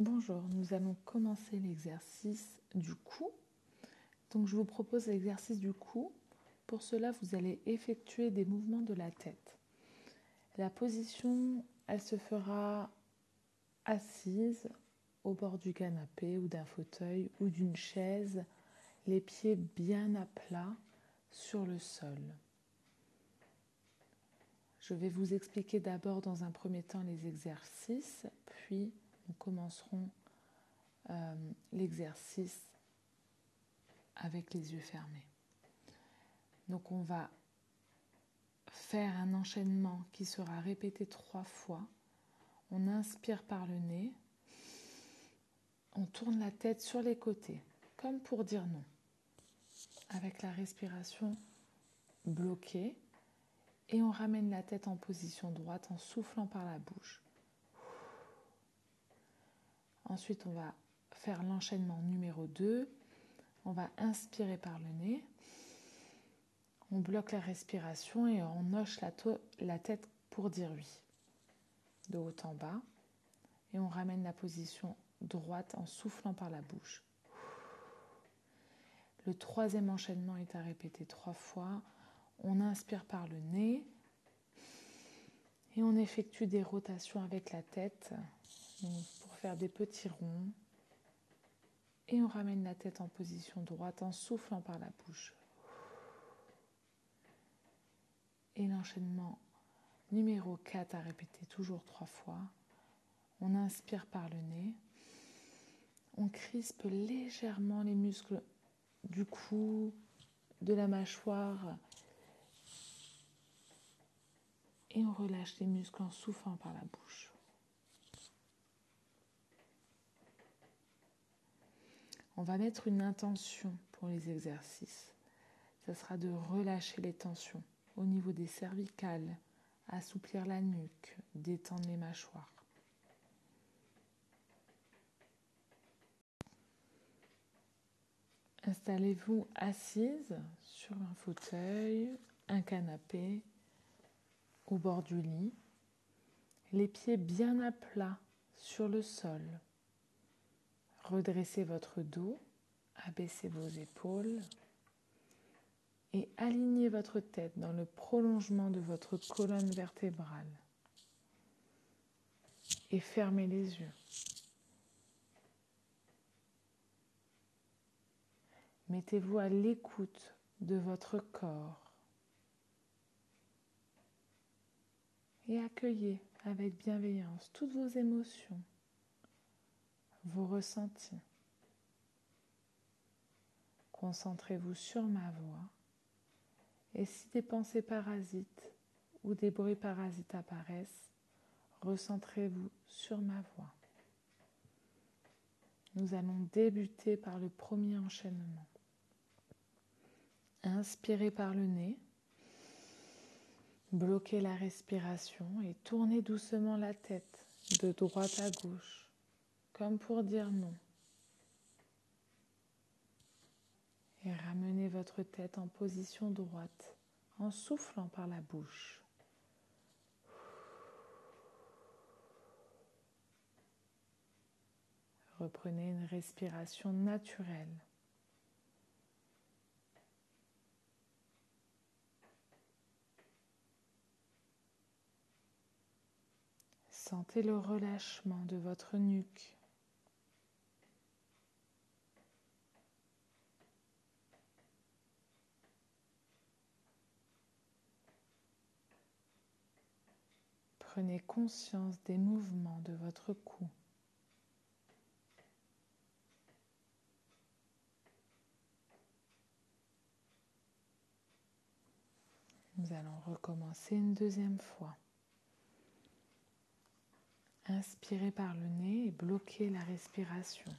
Bonjour, nous allons commencer l'exercice du cou. Donc je vous propose l'exercice du cou. Pour cela, vous allez effectuer des mouvements de la tête. La position, elle se fera assise au bord du canapé ou d'un fauteuil ou d'une chaise, les pieds bien à plat sur le sol. Je vais vous expliquer d'abord dans un premier temps les exercices, puis nous commencerons euh, l'exercice avec les yeux fermés. Donc on va faire un enchaînement qui sera répété trois fois. On inspire par le nez, on tourne la tête sur les côtés, comme pour dire non, avec la respiration bloquée et on ramène la tête en position droite en soufflant par la bouche. Ensuite, on va faire l'enchaînement numéro 2. On va inspirer par le nez. On bloque la respiration et on hoche la, tête pour dire oui. De haut en bas. Et on ramène la position droite en soufflant par la bouche. Le troisième enchaînement est à répéter trois fois. On inspire par le nez et on effectue des rotations avec la tête des petits ronds. Et on ramène la tête en position droite en soufflant par la bouche. Et l'enchaînement numéro 4 à répéter toujours trois fois. On inspire par le nez. On crispe légèrement les muscles du cou, de la mâchoire et on relâche les muscles en soufflant par la bouche. On va mettre une intention pour les exercices. Ce sera de relâcher les tensions au niveau des cervicales, assouplir la nuque, détendre les mâchoires. Installez-vous assise sur un fauteuil, un canapé au bord du lit, les pieds bien à plat sur le sol. Redressez votre dos, abaissez vos épaules et alignez votre tête dans le prolongement de votre colonne vertébrale. Et fermez les yeux. Mettez-vous à l'écoute de votre corps. et accueillez avec bienveillance toutes vos émotions, vos ressentis. Concentrez-vous sur ma voix et si des pensées parasites ou des bruits parasites apparaissent, recentrez-vous sur ma voix. Nous allons débuter par le premier enchaînement. Inspirez par le nez. Bloquez la respiration et tournez doucement la tête de droite à gauche, comme pour dire non. Et ramenez votre tête en position droite en soufflant par la bouche. Reprenez une respiration naturelle. Sentez le relâchement de votre nuque. Prenez conscience des mouvements de votre cou. Nous allons recommencer une deuxième fois. Inspirez par le nez et bloquez la respiration.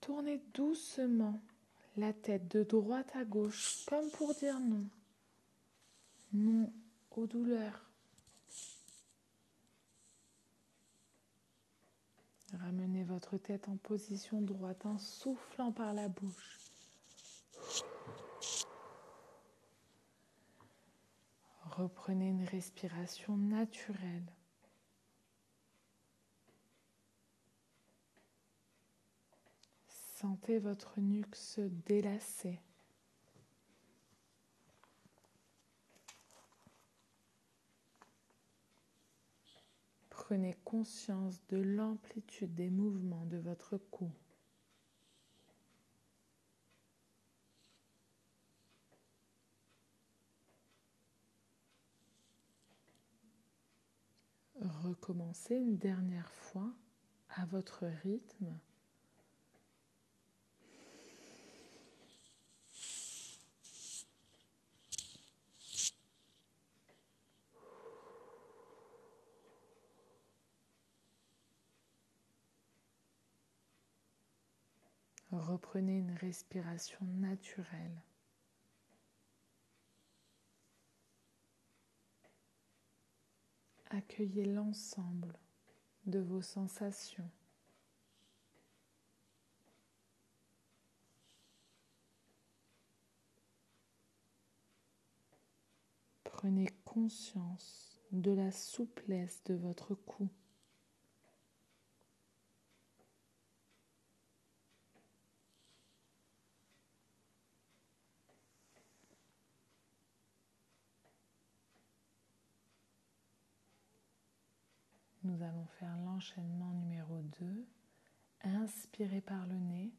Tournez doucement la tête de droite à gauche comme pour dire non. Non aux douleurs. Ramenez votre tête en position droite en soufflant par la bouche. Reprenez une respiration naturelle. Sentez votre nuque se délasser. Prenez conscience de l'amplitude des mouvements de votre cou. Recommencez une dernière fois à votre rythme. Reprenez une respiration naturelle. Accueillez l'ensemble de vos sensations. Prenez conscience de la souplesse de votre cou. Nous allons faire l'enchaînement numéro 2. Inspirez par le nez.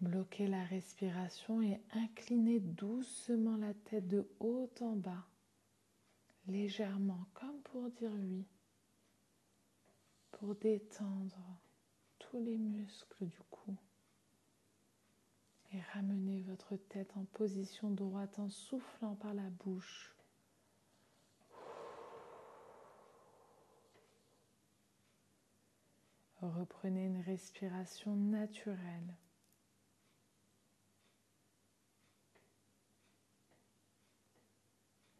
Bloquez la respiration et inclinez doucement la tête de haut en bas, légèrement, comme pour dire oui, pour détendre tous les muscles du cou. Et ramenez votre tête en position droite en soufflant par la bouche. Reprenez une respiration naturelle.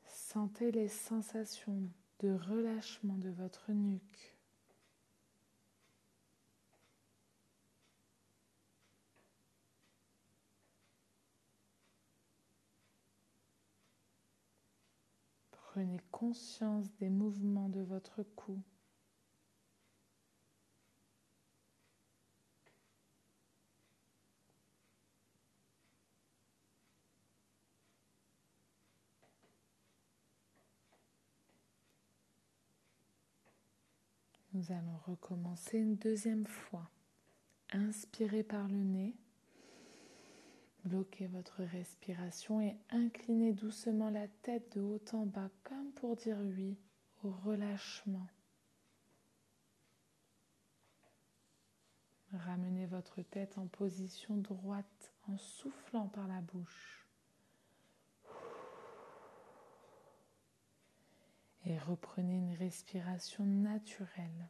Sentez les sensations de relâchement de votre nuque. Prenez conscience des mouvements de votre cou. Nous allons recommencer une deuxième fois. Inspirez par le nez. Bloquez votre respiration et inclinez doucement la tête de haut en bas comme pour dire oui au relâchement. Ramenez votre tête en position droite en soufflant par la bouche. Et reprenez une respiration naturelle.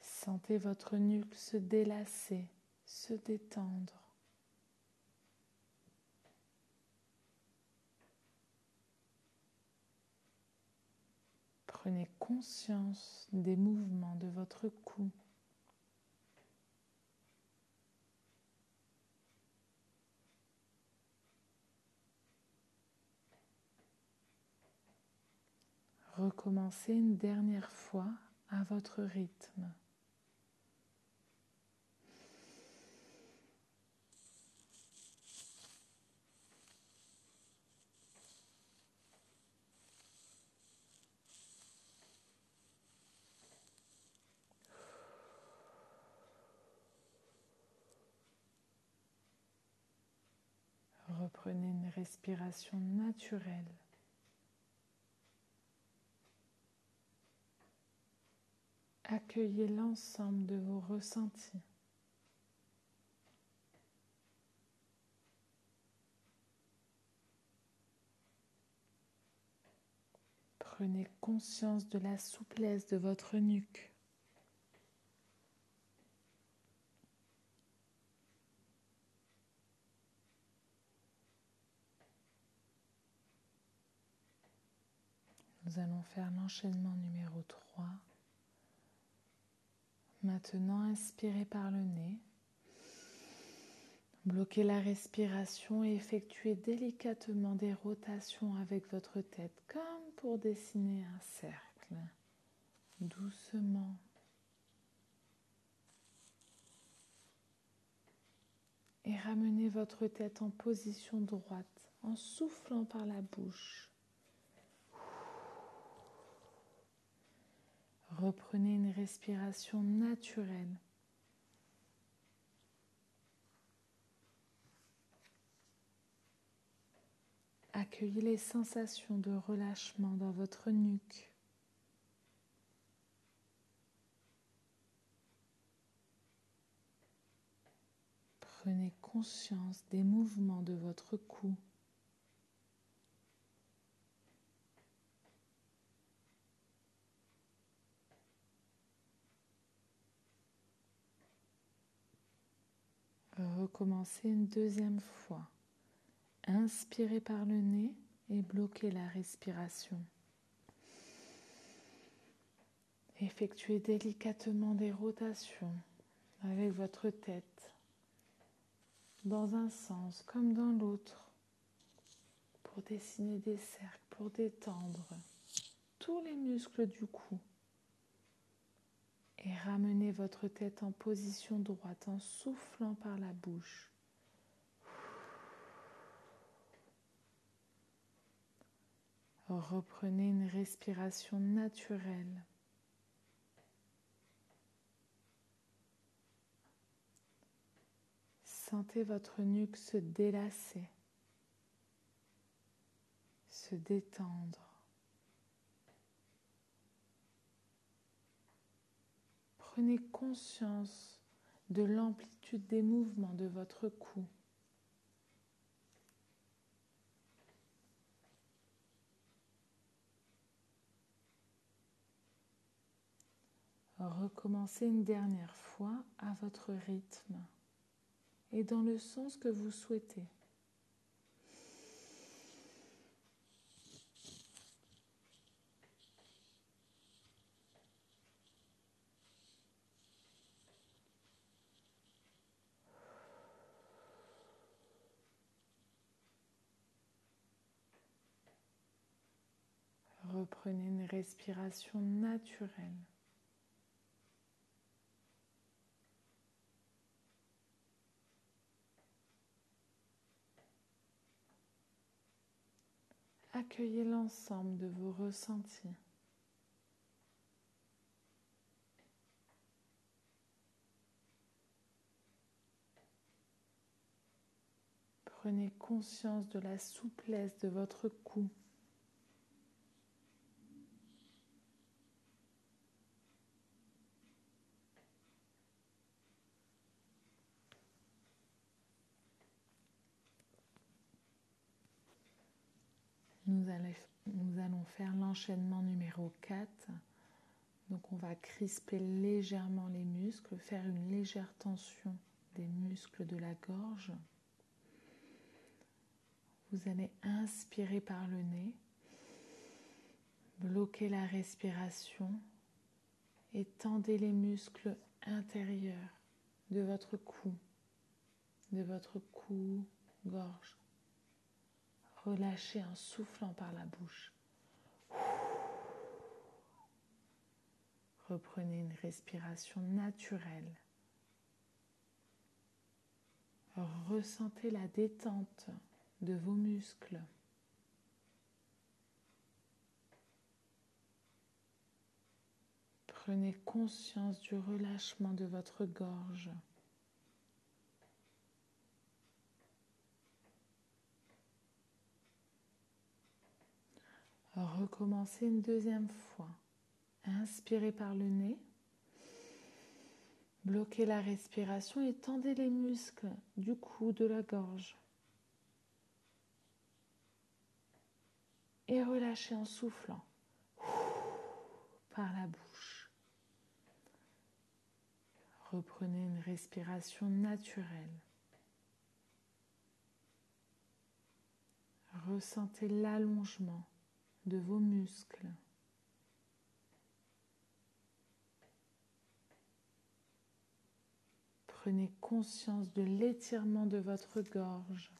Sentez votre nuque se délasser, se détendre. Prenez conscience des mouvements de votre cou. Recommencez une dernière fois à votre rythme. Reprenez une respiration naturelle. Accueillez l'ensemble de vos ressentis. Prenez conscience de la souplesse de votre nuque. Nous allons faire l'enchaînement numéro 3. Maintenant, inspirez par le nez. Bloquez la respiration et effectuez délicatement des rotations avec votre tête, comme pour dessiner un cercle. doucement. Et ramenez votre tête en position droite en soufflant par la bouche. Reprenez une respiration naturelle. Accueillez les sensations de relâchement dans votre nuque. Prenez conscience des mouvements de votre cou. Recommencez une deuxième fois. Inspirez par le nez et bloquez la respiration. Effectuez délicatement des rotations avec votre tête dans un sens comme dans l'autre pour dessiner des cercles, pour détendre tous les muscles du cou. Et ramenez votre tête en position droite en soufflant par la bouche. Reprenez une respiration naturelle. Sentez votre nuque se délasser, se détendre. Prenez conscience de l'amplitude des mouvements de votre cou. Recommencez une dernière fois à votre rythme et dans le sens que vous souhaitez. Reprenez une respiration naturelle. Accueillez l'ensemble de vos ressentis. Prenez conscience de la souplesse de votre cou. Nous, allons faire l'enchaînement numéro 4. Donc on va crisper légèrement les muscles, faire une légère tension des muscles de la gorge. Vous allez inspirer par le nez, bloquer la respiration et tendez les muscles intérieurs de votre cou, de votre cou, gorge. Relâchez en soufflant par la bouche. Reprenez une respiration naturelle. Ressentez la détente de vos muscles. Prenez conscience du relâchement de votre gorge. Recommencez une deuxième fois. Inspirez par le nez. Bloquez la respiration et tendez les muscles du cou, de la gorge. Et relâchez en soufflant par la bouche. Reprenez une respiration naturelle. Ressentez l'allongement de vos muscles. Prenez conscience de l'étirement de votre gorge.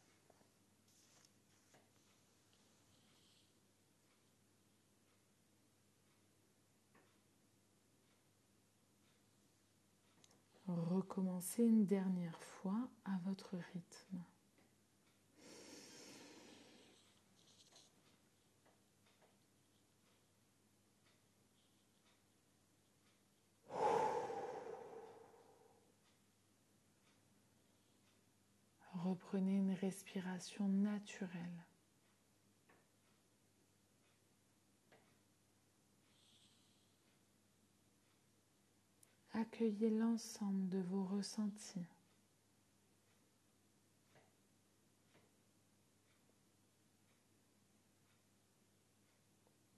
Recommencez une dernière fois à votre rythme. Reprenez une respiration naturelle. Accueillez l'ensemble de vos ressentis.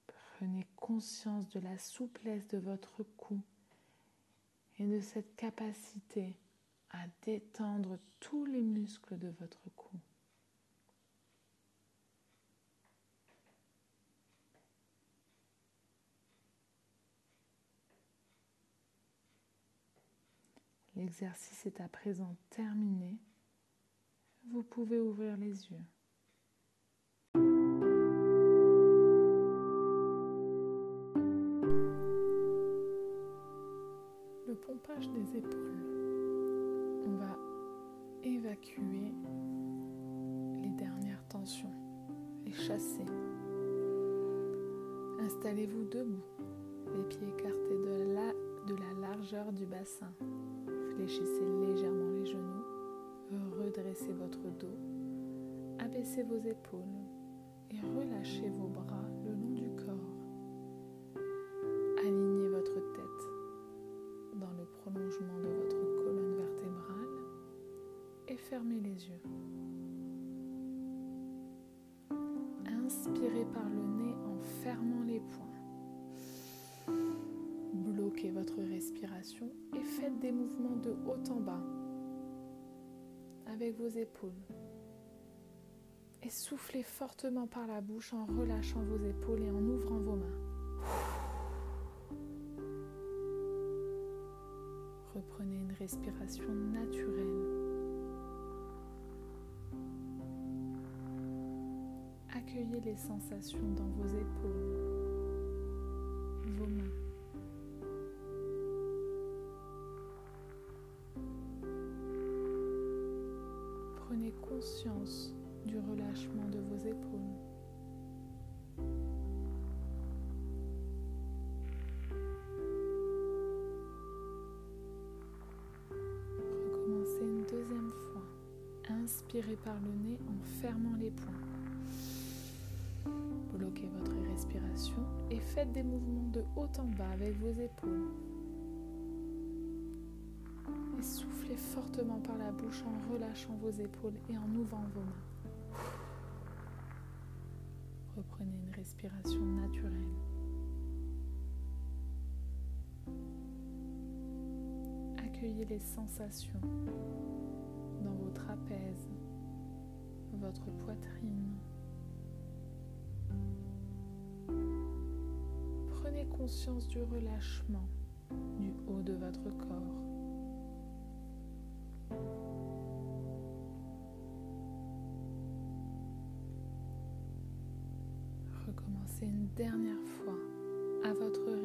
Prenez conscience de la souplesse de votre cou et de cette capacité à détendre tous les muscles de votre cou. L'exercice est à présent terminé. Vous pouvez ouvrir les yeux. Le pompage des épaules. On va évacuer les dernières tensions, les chasser. Installez-vous debout, les pieds écartés de la, de la largeur du bassin. Fléchissez légèrement les genoux, redressez votre dos, abaissez vos épaules et relâchez vos bras haut en bas avec vos épaules. Et soufflez fortement par la bouche en relâchant vos épaules et en ouvrant vos mains. Reprenez une respiration naturelle. Accueillez les sensations dans vos épaules, Inspirez par le nez en fermant les poings. Bloquez votre respiration et faites des mouvements de haut en bas avec vos épaules soufflez fortement par la bouche en relâchant vos épaules et en ouvrant vos mains. Reprenez une respiration naturelle. Accueillez les sensations dans vos trapèzes, votre poitrine. Prenez conscience du relâchement du haut de votre corps. Recommencez une dernière fois à votre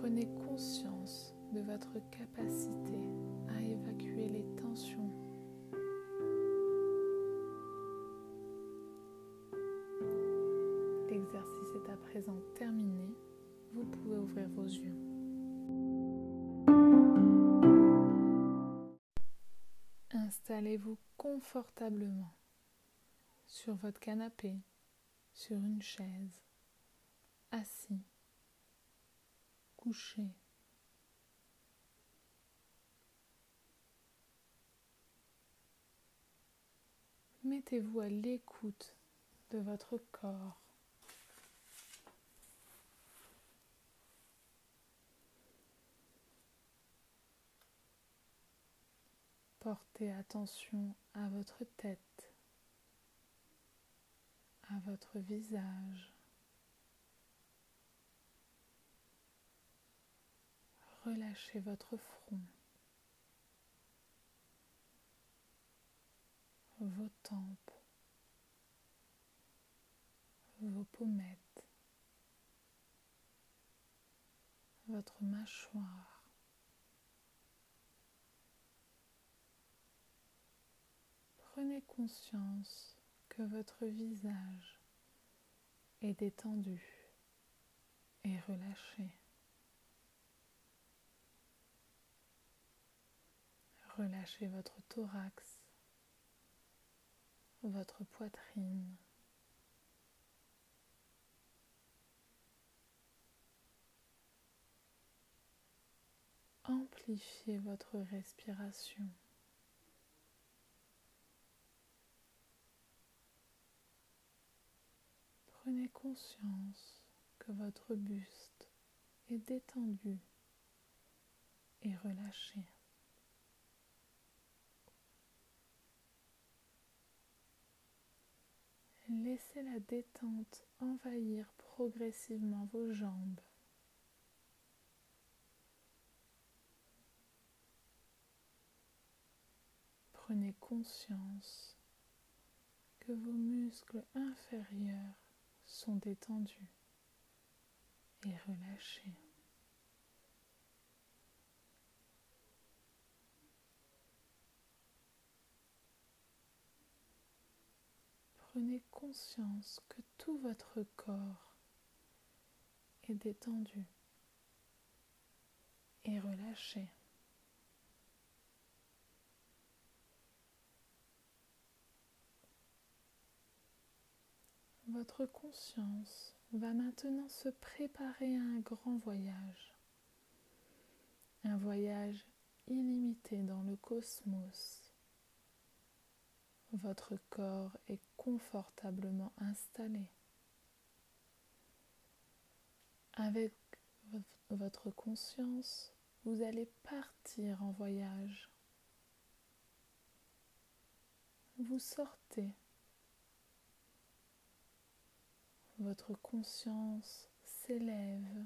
Prenez conscience de votre capacité à évacuer les tensions. L'exercice est à présent terminé. Vous pouvez ouvrir vos yeux. Installez-vous confortablement sur votre canapé, sur une chaise, assis Mettez-vous à l'écoute de votre corps. Portez attention à votre tête, à votre visage. Relâchez votre front, vos tempes, vos pommettes, votre mâchoire. Prenez conscience que votre visage est détendu et relâché. Relâchez votre thorax, votre poitrine. Amplifiez votre respiration. Prenez conscience que votre buste est détendu et relâché. Laissez la détente envahir progressivement vos jambes. Prenez conscience que vos muscles inférieurs sont détendus et relâchés. Prenez conscience que tout votre corps est détendu et relâché. Votre conscience va maintenant se préparer à un grand voyage, un voyage illimité dans le cosmos. Votre corps est confortablement installé. Avec votre conscience, vous allez partir en voyage. Vous sortez votre conscience s'élève,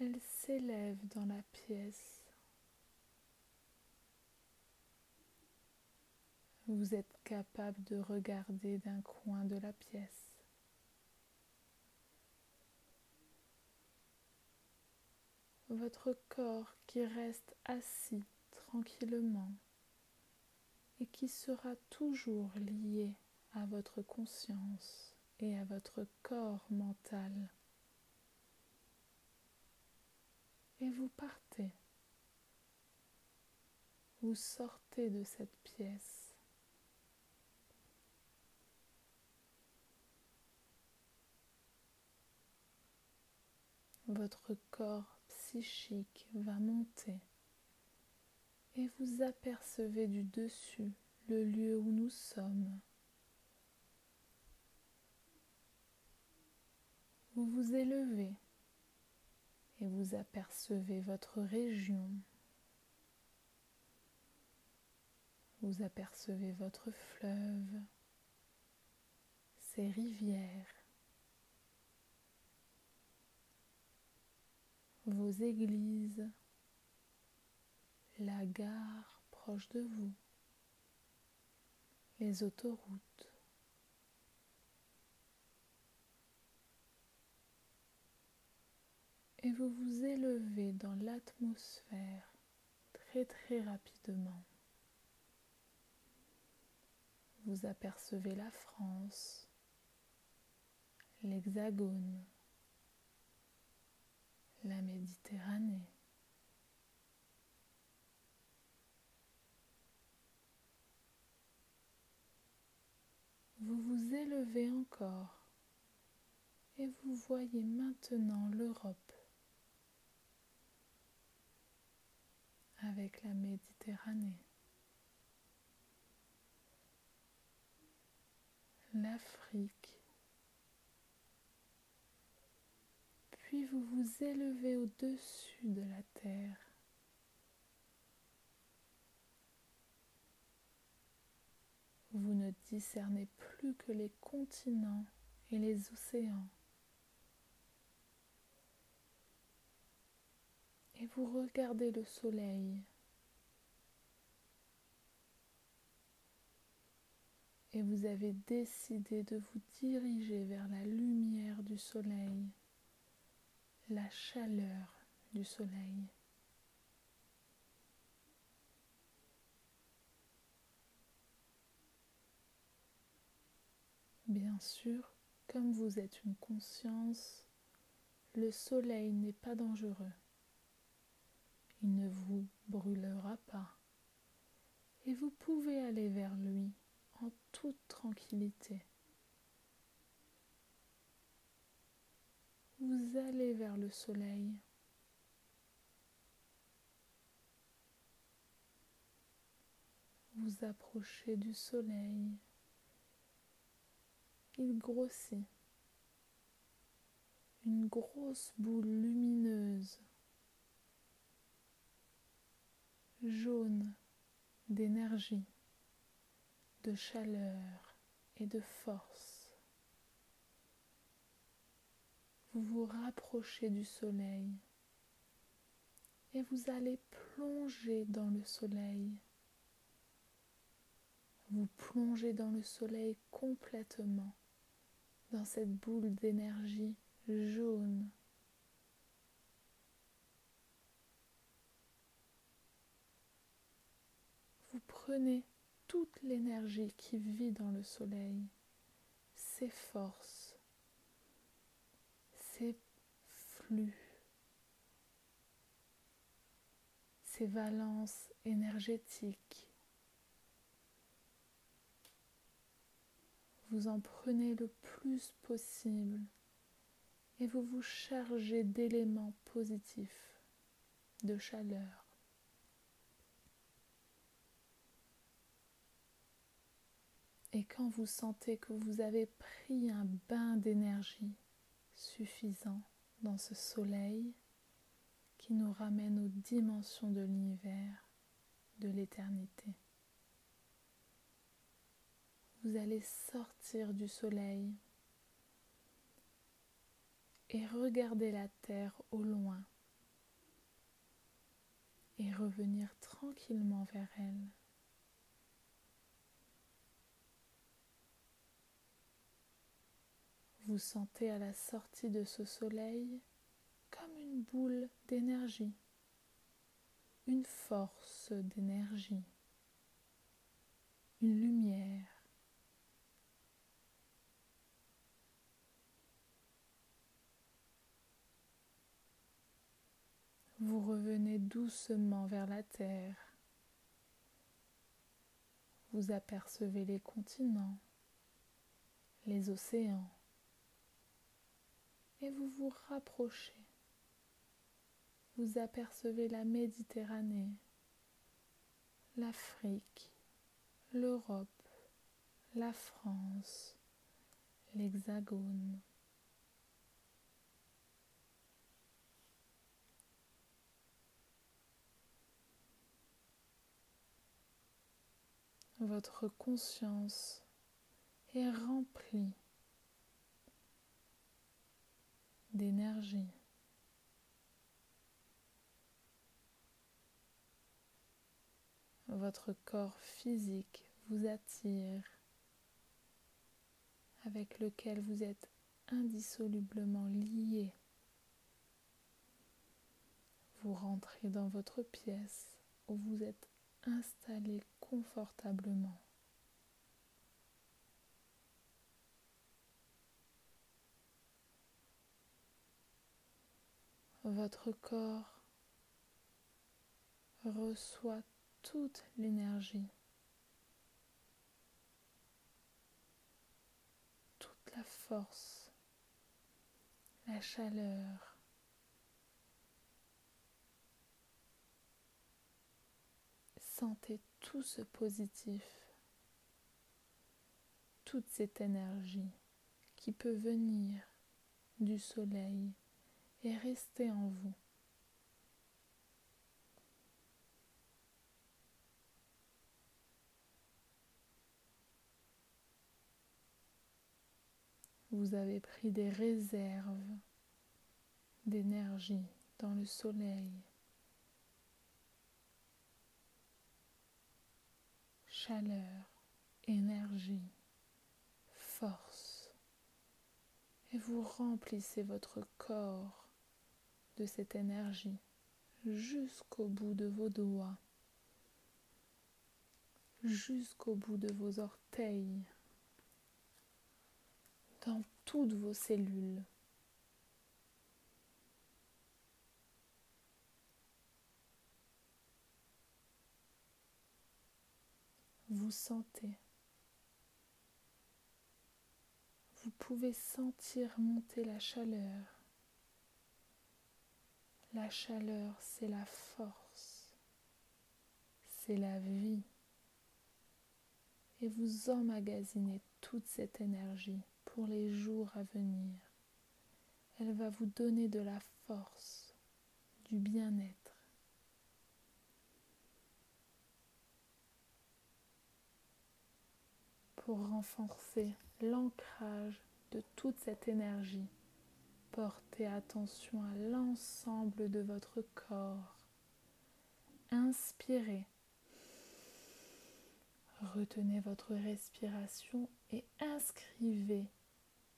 elle s'élève dans la pièce. Vous êtes capable de regarder d'un coin de la pièce. Votre corps qui reste assis tranquillement et qui sera toujours lié à votre conscience et à votre corps mental. Et vous partez. Vous sortez de cette pièce. Votre corps psychique va monter et vous apercevez du dessus le lieu où nous sommes. Vous vous élevez et vous apercevez votre région. Vous apercevez votre fleuve, ses rivières, vos églises, la gare proche de vous, les autoroutes. et vous vous élevez dans l'atmosphère très très rapidement. Vous apercevez la France, l'Hexagone, la Méditerranée. Vous vous élevez encore et vous voyez maintenant l'Europe avec la Méditerranée. L'Afrique. Puis vous vous élevez au-dessus de la terre. vous ne discernez plus que les continents et les océans. Et vous regardez le soleil. Et vous avez décidé de vous diriger vers la lumière du soleil, la chaleur du soleil. Bien sûr, comme vous êtes une conscience, le soleil n'est pas dangereux. Il ne vous brûlera pas. Et vous pouvez aller vers lui en toute tranquillité. Vous allez vers le soleil. Vous approchez du soleil il grossit. Une grosse boule lumineuse, jaune d'énergie, de chaleur et de force. Vous vous rapprochez du soleil et vous allez plonger dans le soleil. Vous plongez dans le soleil complètement dans cette boule d'énergie jaune. Vous prenez toute l'énergie qui vit dans le soleil, ses forces, flux, ses valences énergétiques vous en prenez le plus possible et vous vous chargez d'éléments positifs, de chaleur. Et quand vous sentez que vous avez pris un bain d'énergie suffisant dans ce soleil qui nous ramène aux dimensions de l'univers, de l'éternité, vous allez sortir du soleil et regarder la terre au loin et revenir tranquillement vers elle. Vous sentez à la sortie de ce soleil comme une boule d'énergie, une force d'énergie, une lumière Vous revenez doucement vers la terre. Vous apercevez les continents, les océans, et vous vous rapprochez. Vous apercevez la Méditerranée, l'Afrique, l'Europe, la France, l'Hexagone. votre conscience est remplie d'énergie. Votre corps physique vous attire, avec lequel vous êtes indissolublement lié. Vous rentrez dans votre pièce où vous êtes installé confortablement. Votre corps reçoit toute l'énergie, toute la force, la chaleur, Sentez tout ce positif, toute cette énergie qui peut venir du soleil et restez en vous. Vous avez pris des réserves d'énergie dans le soleil. Chaleur, énergie, force. Et vous remplissez votre corps de cette énergie jusqu'au bout de vos doigts, jusqu'au bout de vos orteils, dans toutes vos cellules. Vous sentez. Vous pouvez sentir monter la chaleur. La chaleur, c'est la force, c'est la vie. Et vous emmagasinez toute cette énergie pour les jours à venir. Elle va vous donner de la force, du bien-être. Pour renforcer l'ancrage de toute cette énergie, portez attention à l'ensemble de votre corps. Inspirez. Retenez votre respiration et inscrivez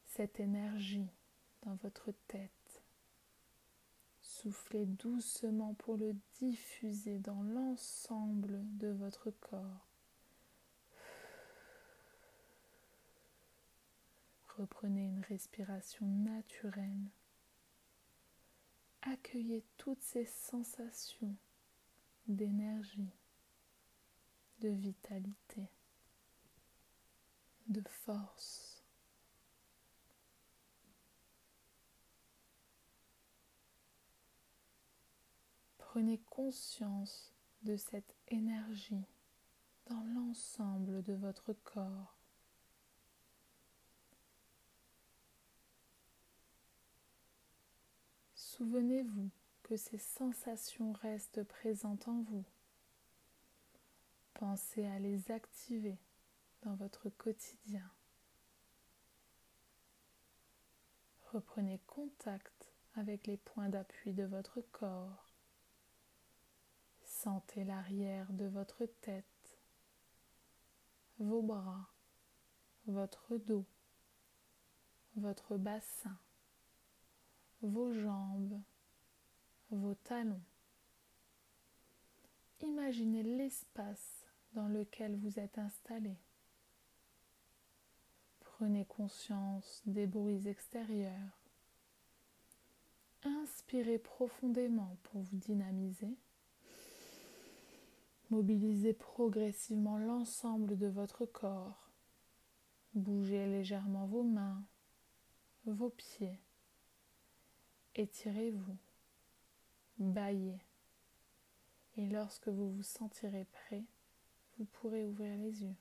cette énergie dans votre tête. Soufflez doucement pour le diffuser dans l'ensemble de votre corps. Reprenez une respiration naturelle. Accueillez toutes ces sensations d'énergie, de vitalité, de force. Prenez conscience de cette énergie dans l'ensemble de votre corps. Souvenez-vous que ces sensations restent présentes en vous. Pensez à les activer dans votre quotidien. Reprenez contact avec les points d'appui de votre corps Sentez l'arrière de votre tête, vos bras, votre dos, votre bassin, vos jambes, vos talons. Imaginez l'espace dans lequel vous êtes installé. Prenez conscience des bruits extérieurs. Inspirez profondément pour vous dynamiser. Mobilisez progressivement l'ensemble de votre corps. Bougez légèrement vos mains, vos pieds. Étirez-vous. Baillez. Et lorsque vous vous sentirez prêt, vous pourrez ouvrir les yeux.